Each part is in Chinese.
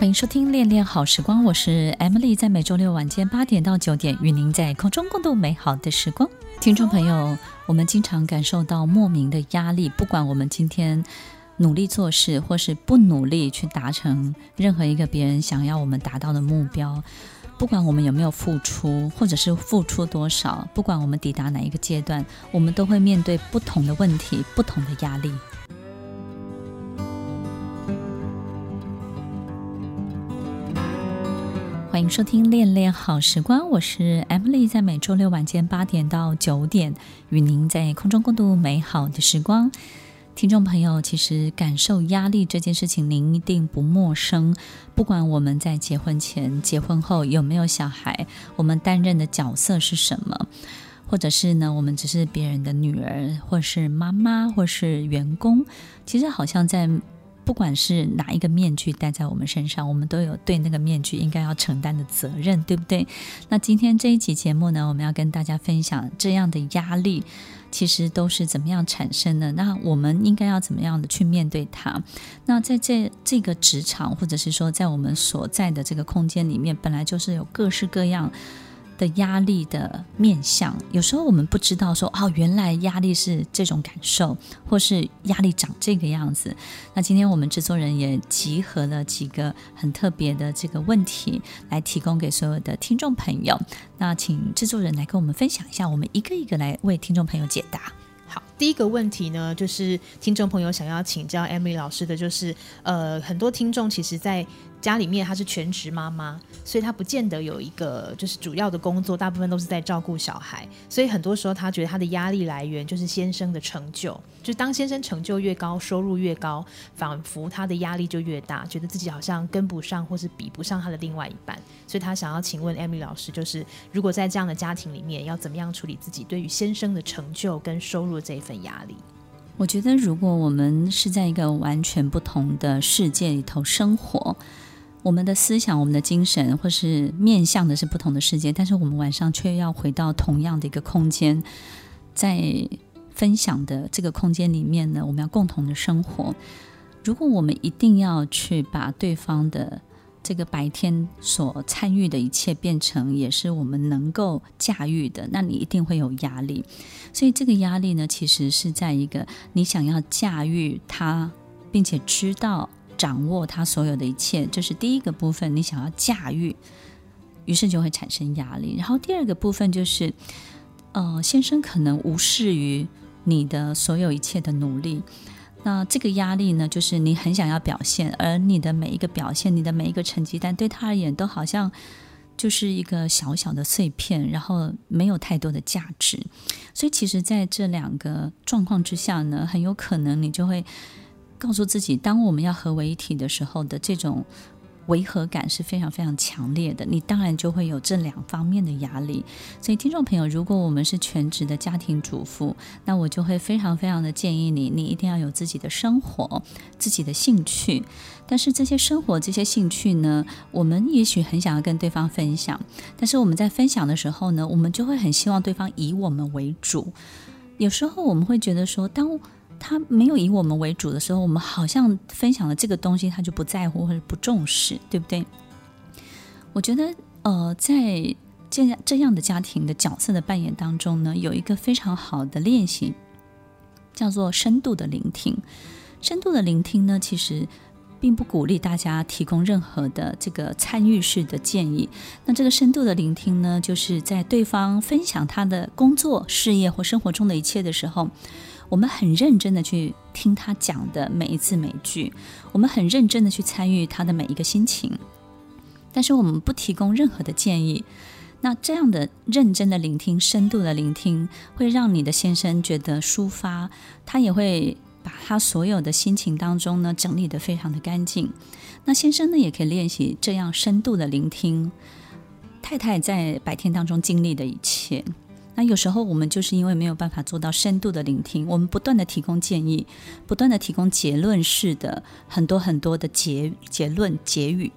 欢迎收听《恋恋好时光》，我是 Emily，在每周六晚间八点到九点，与您在空中共度美好的时光。听众朋友，我们经常感受到莫名的压力，不管我们今天努力做事，或是不努力去达成任何一个别人想要我们达到的目标，不管我们有没有付出，或者是付出多少，不管我们抵达哪一个阶段，我们都会面对不同的问题，不同的压力。欢迎收听《恋恋好时光》，我是 Emily，在每周六晚间八点到九点，与您在空中共度美好的时光。听众朋友，其实感受压力这件事情，您一定不陌生。不管我们在结婚前、结婚后有没有小孩，我们担任的角色是什么，或者是呢，我们只是别人的女儿，或是妈妈，或是员工，其实好像在。不管是哪一个面具戴在我们身上，我们都有对那个面具应该要承担的责任，对不对？那今天这一集节目呢，我们要跟大家分享这样的压力，其实都是怎么样产生的？那我们应该要怎么样的去面对它？那在这这个职场，或者是说在我们所在的这个空间里面，本来就是有各式各样。的压力的面相，有时候我们不知道说哦，原来压力是这种感受，或是压力长这个样子。那今天我们制作人也集合了几个很特别的这个问题，来提供给所有的听众朋友。那请制作人来跟我们分享一下，我们一个一个来为听众朋友解答。好，第一个问题呢，就是听众朋友想要请教 Emily 老师的就是，呃，很多听众其实，在家里面她是全职妈妈，所以她不见得有一个就是主要的工作，大部分都是在照顾小孩，所以很多时候她觉得她的压力来源就是先生的成就，就当先生成就越高，收入越高，仿佛她的压力就越大，觉得自己好像跟不上或是比不上她的另外一半，所以她想要请问 Emily 老师，就是如果在这样的家庭里面，要怎么样处理自己对于先生的成就跟收入这一份的压力？我觉得如果我们是在一个完全不同的世界里头生活。我们的思想、我们的精神，或是面向的是不同的世界，但是我们晚上却要回到同样的一个空间，在分享的这个空间里面呢，我们要共同的生活。如果我们一定要去把对方的这个白天所参与的一切变成也是我们能够驾驭的，那你一定会有压力。所以这个压力呢，其实是在一个你想要驾驭它，并且知道。掌握他所有的一切，这是第一个部分。你想要驾驭，于是就会产生压力。然后第二个部分就是，呃，先生可能无视于你的所有一切的努力。那这个压力呢，就是你很想要表现，而你的每一个表现，你的每一个成绩单，对他而言都好像就是一个小小的碎片，然后没有太多的价值。所以，其实在这两个状况之下呢，很有可能你就会。告诉自己，当我们要合为一体的时候的这种违和感是非常非常强烈的。你当然就会有这两方面的压力。所以，听众朋友，如果我们是全职的家庭主妇，那我就会非常非常的建议你，你一定要有自己的生活、自己的兴趣。但是这些生活、这些兴趣呢，我们也许很想要跟对方分享，但是我们在分享的时候呢，我们就会很希望对方以我们为主。有时候我们会觉得说，当他没有以我们为主的时候，我们好像分享了这个东西，他就不在乎或者不重视，对不对？我觉得，呃，在这样这样的家庭的角色的扮演当中呢，有一个非常好的练习，叫做深度的聆听。深度的聆听呢，其实并不鼓励大家提供任何的这个参与式的建议。那这个深度的聆听呢，就是在对方分享他的工作、事业或生活中的一切的时候。我们很认真的去听他讲的每一字每句，我们很认真的去参与他的每一个心情，但是我们不提供任何的建议。那这样的认真的聆听、深度的聆听，会让你的先生觉得抒发，他也会把他所有的心情当中呢整理得非常的干净。那先生呢也可以练习这样深度的聆听太太在白天当中经历的一切。那有时候我们就是因为没有办法做到深度的聆听，我们不断的提供建议，不断的提供结论式的很多很多的结结论结语，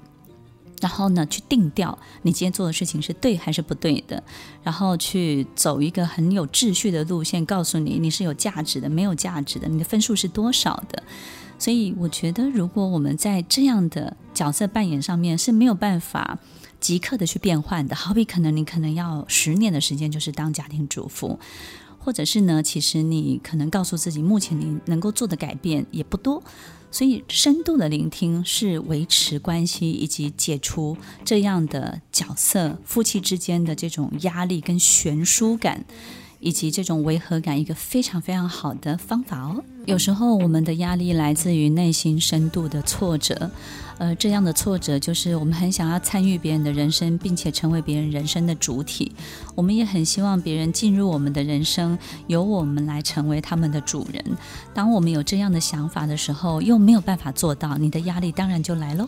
然后呢，去定调你今天做的事情是对还是不对的，然后去走一个很有秩序的路线，告诉你你是有价值的，没有价值的，你的分数是多少的。所以我觉得，如果我们在这样的角色扮演上面是没有办法。即刻的去变换的，好比可能你可能要十年的时间，就是当家庭主妇，或者是呢，其实你可能告诉自己，目前你能够做的改变也不多，所以深度的聆听是维持关系以及解除这样的角色夫妻之间的这种压力跟悬殊感。以及这种违和感，一个非常非常好的方法哦。有时候我们的压力来自于内心深度的挫折，呃，这样的挫折就是我们很想要参与别人的人生，并且成为别人人生的主体。我们也很希望别人进入我们的人生，由我们来成为他们的主人。当我们有这样的想法的时候，又没有办法做到，你的压力当然就来喽。